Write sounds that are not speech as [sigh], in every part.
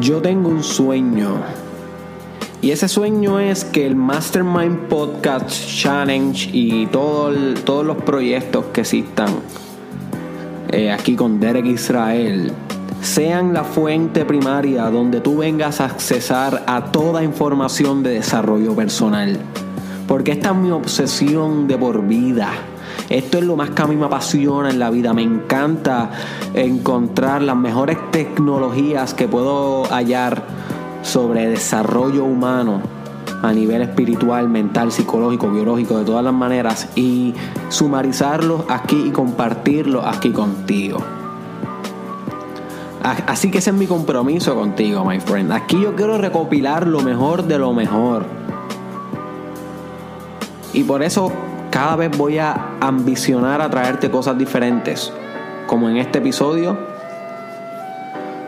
Yo tengo un sueño. Y ese sueño es que el Mastermind Podcast Challenge y todo todos los proyectos que existan eh, aquí con Derek Israel sean la fuente primaria donde tú vengas a accesar a toda información de desarrollo personal. Porque esta es mi obsesión de por vida. Esto es lo más que a mí me apasiona en la vida. Me encanta encontrar las mejores tecnologías que puedo hallar sobre desarrollo humano a nivel espiritual, mental, psicológico, biológico, de todas las maneras y sumarizarlos aquí y compartirlos aquí contigo. Así que ese es mi compromiso contigo, my friend. Aquí yo quiero recopilar lo mejor de lo mejor. Y por eso cada vez voy a ambicionar a traerte cosas diferentes. Como en este episodio,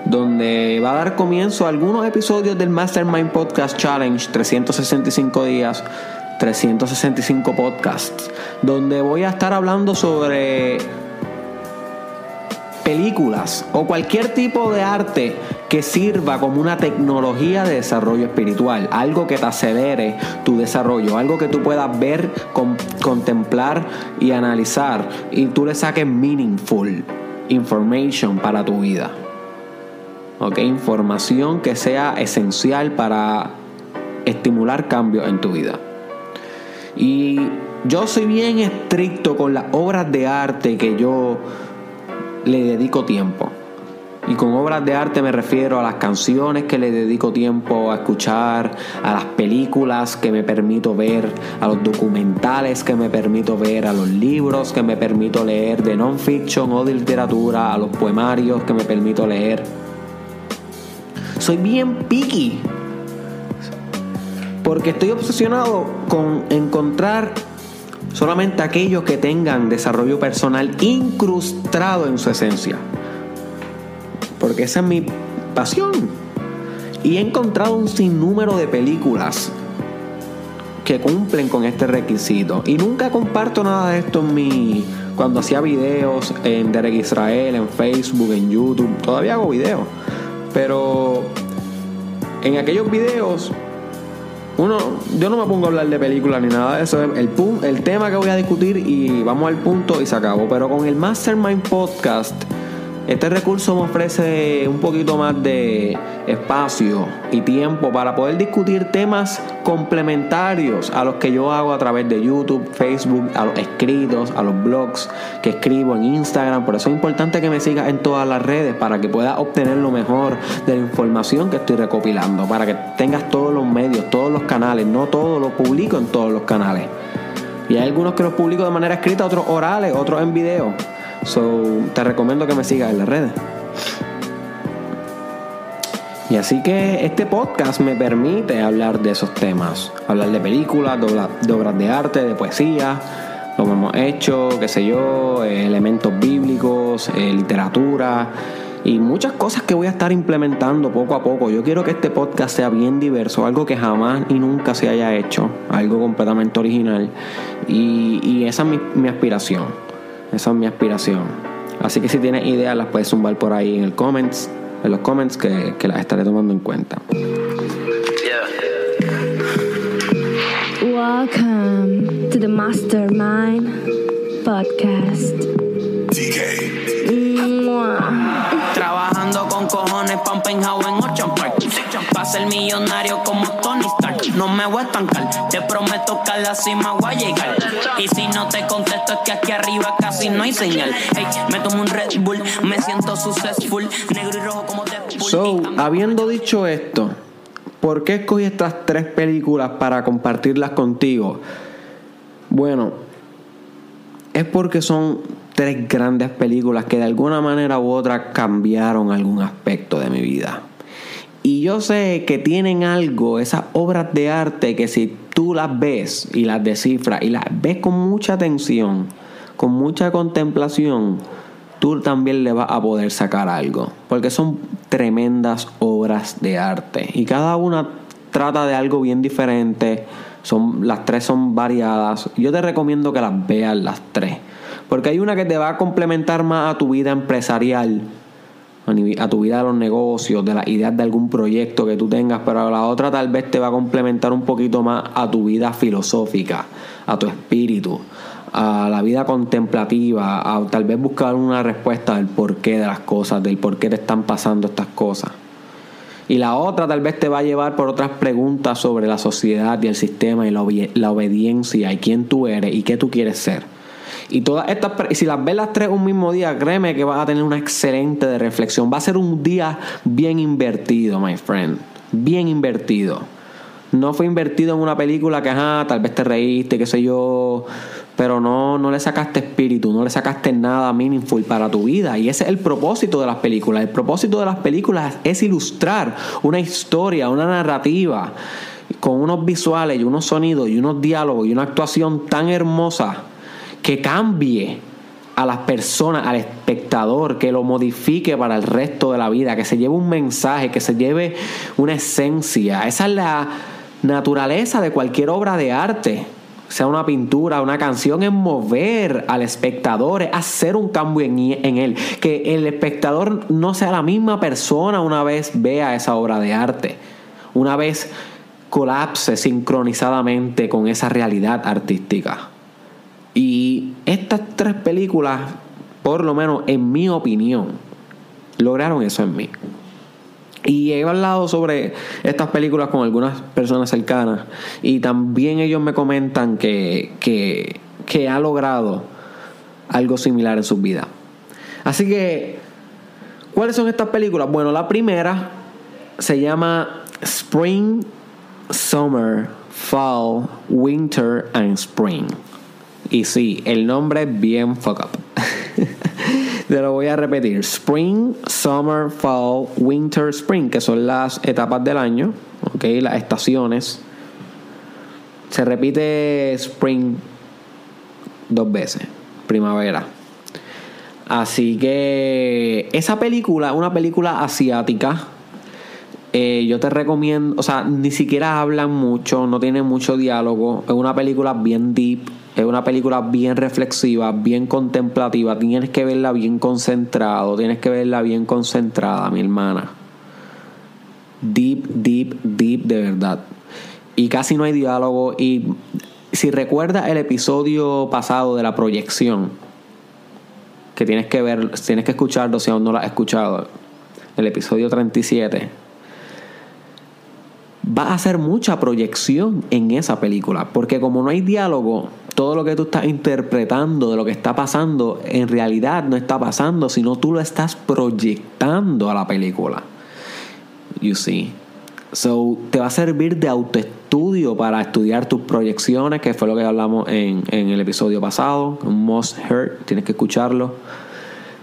donde va a dar comienzo a algunos episodios del Mastermind Podcast Challenge 365 días, 365 podcasts, donde voy a estar hablando sobre películas o cualquier tipo de arte que sirva como una tecnología de desarrollo espiritual, algo que te acelere tu desarrollo, algo que tú puedas ver, contemplar y analizar y tú le saques meaningful information para tu vida. Información que sea esencial para estimular cambios en tu vida. Y yo soy bien estricto con las obras de arte que yo le dedico tiempo. Y con obras de arte me refiero a las canciones que le dedico tiempo a escuchar, a las películas que me permito ver, a los documentales que me permito ver, a los libros que me permito leer de non-fiction o de literatura, a los poemarios que me permito leer. Soy bien picky. Porque estoy obsesionado con encontrar solamente aquellos que tengan desarrollo personal incrustado en su esencia. Porque esa es mi pasión. Y he encontrado un sinnúmero de películas que cumplen con este requisito. Y nunca comparto nada de esto en mi. Cuando hacía videos en Derek Israel, en Facebook, en YouTube. Todavía hago videos. Pero en aquellos videos uno, yo no me pongo a hablar de películas ni nada de eso. El, el tema que voy a discutir y vamos al punto y se acabó. Pero con el Mastermind Podcast este recurso me ofrece un poquito más de espacio y tiempo para poder discutir temas complementarios a los que yo hago a través de YouTube, Facebook, a los escritos, a los blogs que escribo en Instagram. Por eso es importante que me sigas en todas las redes para que puedas obtener lo mejor de la información que estoy recopilando, para que tengas todos los medios, todos los canales. No todo lo publico en todos los canales. Y hay algunos que los publico de manera escrita, otros orales, otros en video. So, te recomiendo que me sigas en las redes. Y así que este podcast me permite hablar de esos temas, hablar de películas, de obras de arte, de poesía, lo que hemos hecho, qué sé yo, elementos bíblicos, eh, literatura y muchas cosas que voy a estar implementando poco a poco. Yo quiero que este podcast sea bien diverso, algo que jamás y nunca se haya hecho, algo completamente original y, esa es mi aspiración. Esa es mi aspiración. Así que si tienes ideas las puedes zumbar por ahí en el comments, en los comments que, que las estaré tomando en cuenta. Welcome to the Mastermind Podcast. Trabajando con cojones, pumping how en Park. Pa' ser millonario como Tony Stark. No me voy a estancar, te prometo que a la cima voy a llegar. Y si no te contesto es que aquí arriba casi no hay señal. Hey, me tomo un Red Bull, me siento successful. Negro y rojo como te So, habiendo dicho esto, ¿por qué escogí estas tres películas para compartirlas contigo? Bueno, es porque son tres grandes películas que de alguna manera u otra cambiaron algún aspecto de mi vida. Y yo sé que tienen algo, esas obras de arte que si tú las ves y las descifras y las ves con mucha atención, con mucha contemplación, tú también le vas a poder sacar algo. Porque son tremendas obras de arte. Y cada una trata de algo bien diferente. Son, las tres son variadas. Yo te recomiendo que las veas las tres. Porque hay una que te va a complementar más a tu vida empresarial a, tu vida de los negocios, de las ideas de algún proyecto que tú tengas, pero la otra tal vez te va a complementar un poquito más a tu vida filosófica, a tu espíritu, a la vida contemplativa, a tal vez buscar una respuesta del porqué de las cosas, del por qué te están pasando estas cosas. Y la otra tal vez te va a llevar por otras preguntas sobre la sociedad y el sistema y la obediencia y quién tú eres y qué tú quieres ser. Y todas estas, si las ves las tres un mismo día, créeme que vas a tener una excelente de reflexión. Va a ser un día bien invertido, my friend. Bien invertido. No fue invertido en una película que, ajá, tal vez te reíste, qué sé yo, pero no, no le sacaste espíritu, no le sacaste nada meaningful para tu vida. Y ese es el propósito de las películas. El propósito de las películas es ilustrar una historia, una narrativa, con unos visuales y unos sonidos y unos diálogos y una actuación tan hermosa que cambie a las personas, al espectador, que lo modifique para el resto de la vida, que se lleve un mensaje, que se lleve una esencia. Esa es la naturaleza de cualquier obra de arte, sea una pintura, una canción, es mover al espectador, es hacer un cambio en, en él, que el espectador no sea la misma persona una vez vea esa obra de arte, una vez colapse sincronizadamente con esa realidad artística. Estas tres películas, por lo menos en mi opinión, lograron eso en mí. Y he hablado sobre estas películas con algunas personas cercanas y también ellos me comentan que, que, que ha logrado algo similar en sus vidas. Así que, ¿cuáles son estas películas? Bueno, la primera se llama Spring, Summer, Fall, Winter and Spring. Y sí, el nombre es bien fuck up. [laughs] Te lo voy a repetir. Spring, Summer, Fall, Winter, Spring, que son las etapas del año, ¿ok? Las estaciones. Se repite Spring dos veces, primavera. Así que esa película, una película asiática, eh, yo te recomiendo, o sea, ni siquiera hablan mucho, no tiene mucho diálogo, es una película bien deep, es una película bien reflexiva, bien contemplativa. Tienes que verla bien concentrado. Tienes que verla bien concentrada, mi hermana. Deep, deep, deep de verdad. Y casi no hay diálogo. Y si recuerdas el episodio pasado de la proyección, que tienes que ver, tienes que escucharlo si aún no lo has escuchado, el episodio 37 va a hacer mucha proyección en esa película, porque como no hay diálogo, todo lo que tú estás interpretando de lo que está pasando en realidad no está pasando, sino tú lo estás proyectando a la película. You see. So, te va a servir de autoestudio para estudiar tus proyecciones, que fue lo que hablamos en, en el episodio pasado, must hear, tienes que escucharlo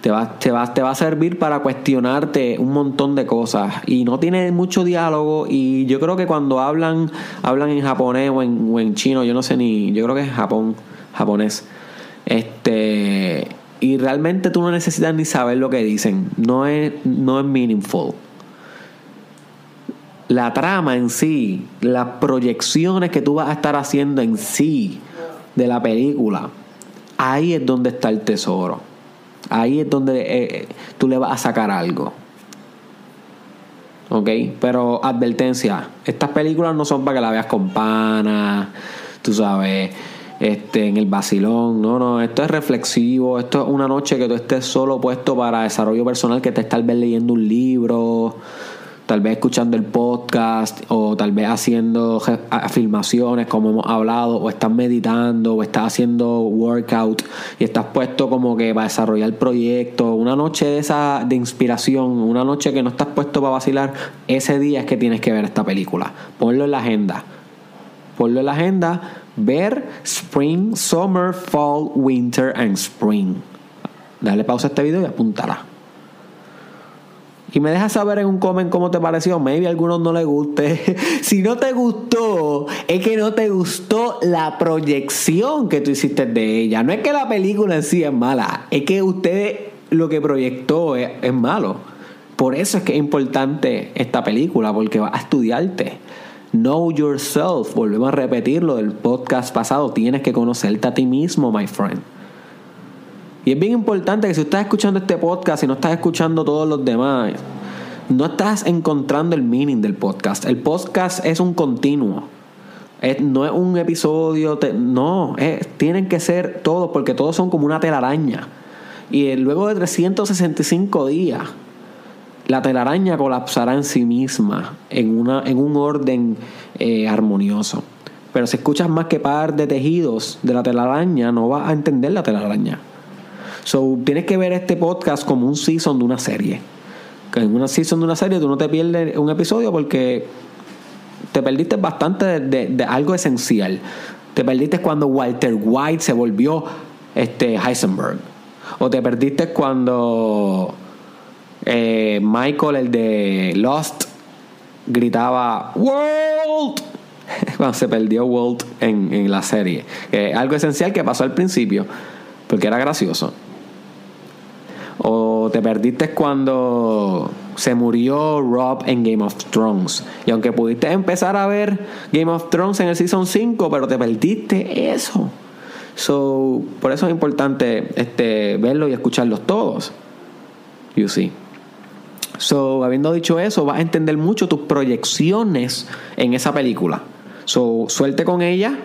te va, te, va, te va a servir para cuestionarte un montón de cosas. Y no tiene mucho diálogo. Y yo creo que cuando hablan hablan en japonés o en, o en chino yo no sé ni yo creo que es Japón japonés. Este y realmente tú no necesitas ni saber lo que dicen. No es no es meaningful. La trama en sí las proyecciones que tú vas a estar haciendo en sí de la película ahí es donde está el tesoro Ahí es donde eh, tú le vas a sacar algo. ¿Ok? Pero advertencia, estas películas no son para que la veas con panas, tú sabes, este, en el vacilón. No, no, esto es reflexivo. Esto es una noche que tú estés solo puesto para desarrollo personal, que te tal vez leyendo un libro, tal vez escuchando el podcast o tal vez haciendo afirmaciones como hemos hablado o estás meditando o estás haciendo workout y estás puesto como que para desarrollar proyectos. Una noche de esa de inspiración una noche que no estás puesto para vacilar ese día es que tienes que ver esta película. Ponlo en la agenda. Ponlo en la agenda ver Spring, Summer, Fall, Winter and Spring. Dale pausa a este video y apúntala y me dejas saber en un comment cómo te pareció. Maybe a algunos no les guste. [laughs] si no te gustó, es que no te gustó la proyección que tú hiciste de ella. No es que la película en sí es mala, es que usted lo que proyectó es, malo. Por eso es que es importante esta película, porque va a estudiarte. Know yourself. Volvemos a repetir lo del podcast pasado. Tienes que conocerte a ti mismo, my friend. Y es bien importante que si estás escuchando este podcast y no estás escuchando todos los demás, no estás encontrando el meaning del podcast. El podcast es un continuo. no es un episodio, no, tienen que ser todos porque todos son como una telaraña. Y luego de 365 días, la telaraña colapsará en sí misma en, una, en un orden eh, armonioso. Pero si escuchas más que par de tejidos de la telaraña, no vas a entender la telaraña. So, tienes que ver este podcast como un season de una serie. Que en una season de una serie tú no te pierdes un episodio porque te perdiste bastante de, algo esencial. Te perdiste cuando Walter White se volvió este Heisenberg. O te perdiste cuando eh, Michael, el de Lost, gritaba World [laughs] cuando se perdió Walt en, en la serie. algo esencial que pasó al principio, porque era gracioso. O te perdiste cuando se murió Rob en Game of Thrones. Y aunque pudiste empezar a ver Game of Thrones en el Season 5, pero te perdiste eso. So, por eso es importante este, verlo y escucharlos todos. You see. So, habiendo dicho eso, vas a entender mucho tus proyecciones en esa película. So, suelte con ella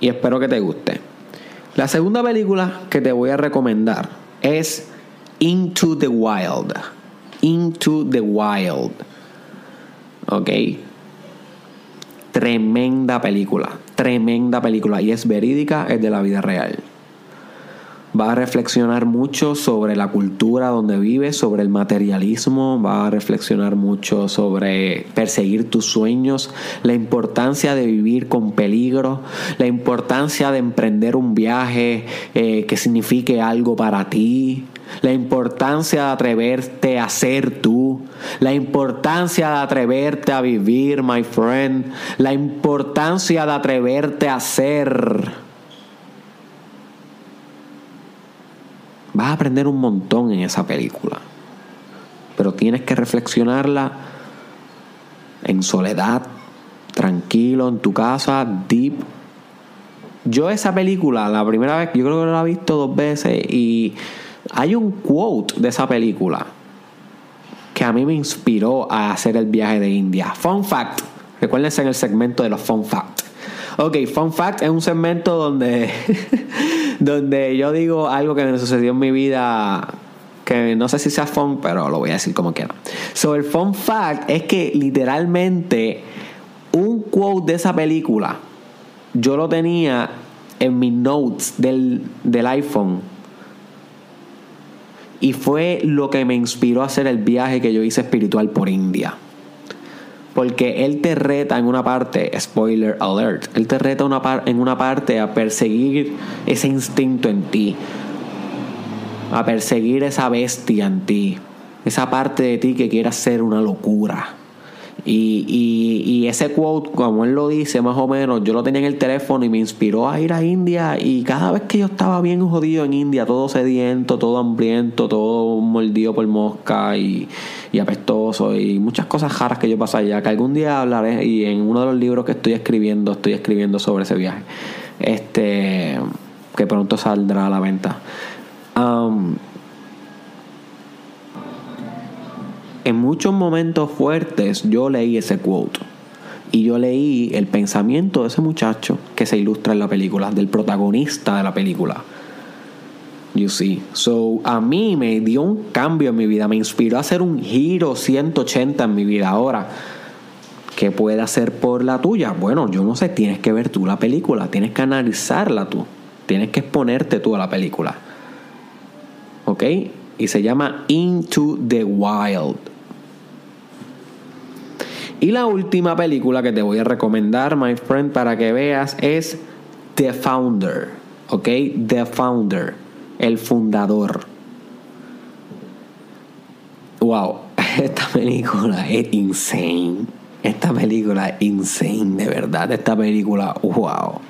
y espero que te guste. La segunda película que te voy a recomendar es Into the Wild. Into the Wild. ¿Ok? Tremenda película. Tremenda película. Y es verídica, es de la vida real. Va a reflexionar mucho sobre la cultura donde vive, sobre el materialismo, va a reflexionar mucho sobre perseguir tus sueños, la importancia de vivir con peligro, la importancia de emprender un viaje eh, que signifique algo para ti, la importancia de atreverte a ser tú, la importancia de atreverte a vivir, my friend, la importancia de atreverte a ser Vas a aprender un montón en esa película. Pero tienes que reflexionarla en soledad, tranquilo, en tu casa, deep. Yo esa película, la primera vez, yo creo que la he visto dos veces y hay un quote de esa película que a mí me inspiró a hacer el viaje de India. Fun fact, recuérdense en el segmento de los fun fact. Ok, fun fact es un segmento donde [laughs] donde yo digo algo que me sucedió en mi vida que no sé si sea fun, pero lo voy a decir como quiera. So, el fun fact es que literalmente un quote de esa película yo lo tenía en mis notes del, del iPhone. Y fue lo que me inspiró a hacer el viaje que yo hice espiritual por India. Porque él te reta en una parte, spoiler alert, él te reta en una parte a perseguir ese instinto en ti, a perseguir esa bestia en ti, esa parte de ti que quiere hacer una locura. Y, y, y, ese quote, como él lo dice, más o menos, yo lo tenía en el teléfono y me inspiró a ir a India. Y cada vez que yo estaba bien jodido en India, todo sediento, todo hambriento, todo mordido por mosca y, y apestoso y muchas cosas raras que yo pasé allá, que algún día hablaré y en uno de los libros que estoy escribiendo, estoy escribiendo sobre ese viaje. Este, que pronto saldrá a la venta. Um, en muchos momentos fuertes yo leí ese quote. Y yo leí el pensamiento de ese muchacho que se ilustra en la película, del protagonista de la película. You see. So, a mí me dio un cambio en mi vida, me inspiró a hacer un giro 180 en mi vida. Ahora, ¿qué puede hacer por la tuya? Bueno, yo no sé, tienes que ver tú la película, tienes que analizarla tú, tienes que exponerte tú a la película. ¿Ok? Y se llama Into the Wild. Y la última película que te voy a recomendar, my friend, para que veas es The Founder. ¿Ok? The Founder. El fundador. Wow. [laughs] Esta película es insane. Esta película es insane, de verdad. Esta película, wow.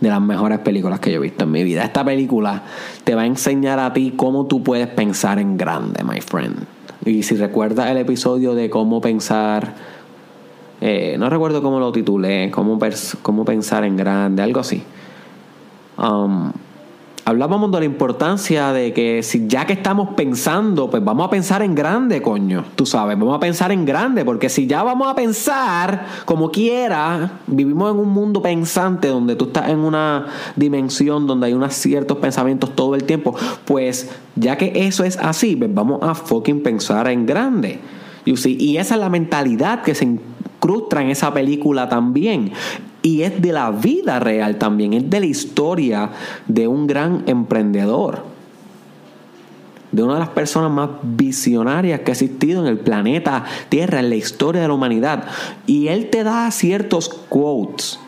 De las mejores películas que yo he visto en mi vida. Esta película te va a enseñar a ti cómo tú puedes pensar en grande, my friend. Y si recuerdas el episodio de cómo pensar eh, no recuerdo cómo lo titulé, cómo, cómo pensar en grande, algo así. Um, hablábamos de la importancia de que si ya que estamos pensando, pues vamos a pensar en grande, coño. Tú sabes, vamos a pensar en grande, porque si ya vamos a pensar como quiera, vivimos en un mundo pensante donde tú estás en una dimensión donde hay unos ciertos pensamientos todo el tiempo, pues ya que eso es así, pues vamos a fucking pensar en grande. Y esa es la mentalidad que se incrusta en esa película también. Y es de la vida real también, es de la historia de un gran emprendedor, de una de las personas más visionarias que ha existido en el planeta Tierra, en la historia de la humanidad. Y él te da ciertos quotes,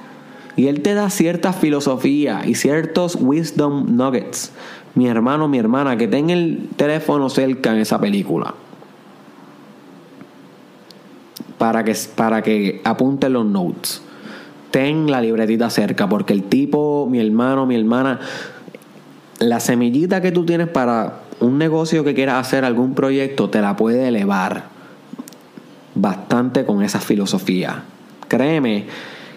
y él te da cierta filosofía y ciertos wisdom nuggets. Mi hermano, mi hermana, que ten el teléfono cerca en esa película. Para que, para que apunte los notes ten la libretita cerca, porque el tipo, mi hermano, mi hermana, la semillita que tú tienes para un negocio que quieras hacer, algún proyecto, te la puede elevar bastante con esa filosofía. Créeme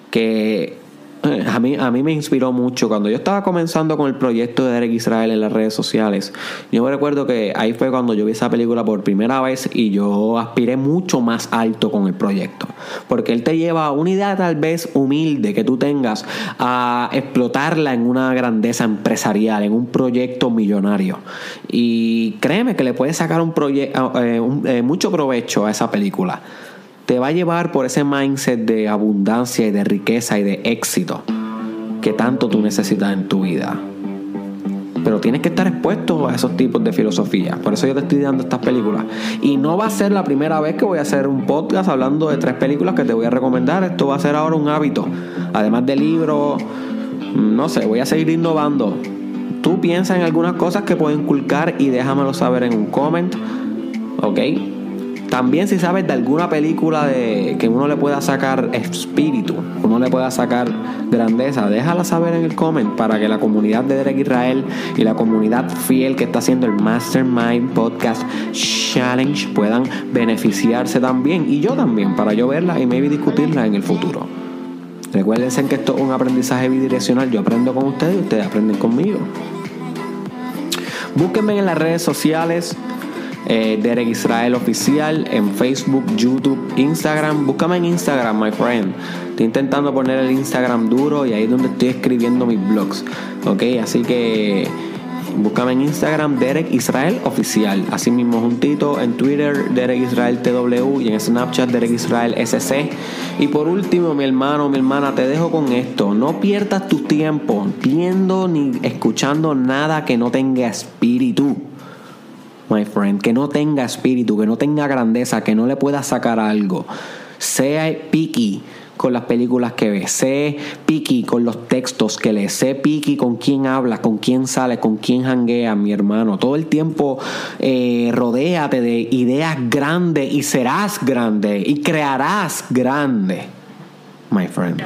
que a mí, a mí me inspiró mucho cuando yo estaba comenzando con el proyecto de Derek Israel en las redes sociales. Yo me recuerdo que ahí fue cuando yo vi esa película por primera vez y yo aspiré mucho más alto con el proyecto. Porque él te lleva a una idea tal vez humilde que tú tengas a explotarla en una grandeza empresarial, en un proyecto millonario. Y créeme que le puedes sacar un proyecto, eh, eh, mucho provecho a esa película te va a llevar por ese mindset de abundancia y de riqueza y de éxito que tanto tú necesitas en tu vida. Pero tienes que estar expuesto a esos tipos de filosofía. Por eso yo te estoy dando estas películas. Y no va a ser la primera vez que voy a hacer un podcast hablando de tres películas que te voy a recomendar. Esto va a ser ahora un hábito. Además de libros, no sé, voy a seguir innovando. Tú piensa en algunas cosas que puedo inculcar y déjamelo saber en un comment. ¿Ok? También si sabes de alguna película de que uno le pueda sacar espíritu, uno le pueda sacar grandeza, déjala saber en el comment para que la comunidad de Derek Israel y la comunidad fiel que está haciendo el Mastermind Podcast Challenge puedan beneficiarse también y yo también para yo verla y maybe discutirla en el futuro. Recuérdense que esto es un aprendizaje bidireccional. Yo aprendo con ustedes y ustedes aprenden conmigo. Búsquenme en las redes sociales eh, Derek Israel Oficial en Facebook, YouTube, Instagram. Búscame en Instagram, my friend. Estoy intentando poner el Instagram duro y ahí es donde estoy escribiendo mis blogs. Ok, así que búscame en Instagram, Derek Israel Oficial. Así mismo juntito en Twitter, Derek Israel TW y en Snapchat, Derek Israel SC. Y por último, mi hermano, mi hermana, te dejo con esto. No pierdas tu tiempo viendo ni escuchando nada que no tenga espíritu my friend, que no tenga espíritu, que no tenga grandeza, que no le pueda sacar algo. Sea picky con las películas que ve, sé picky con los textos que lee, sé picky con quién habla, con quién sale, con quién hanguea, mi hermano. Todo el tiempo eh, rodéate de ideas grandes y serás grande y crearás grande, my friend.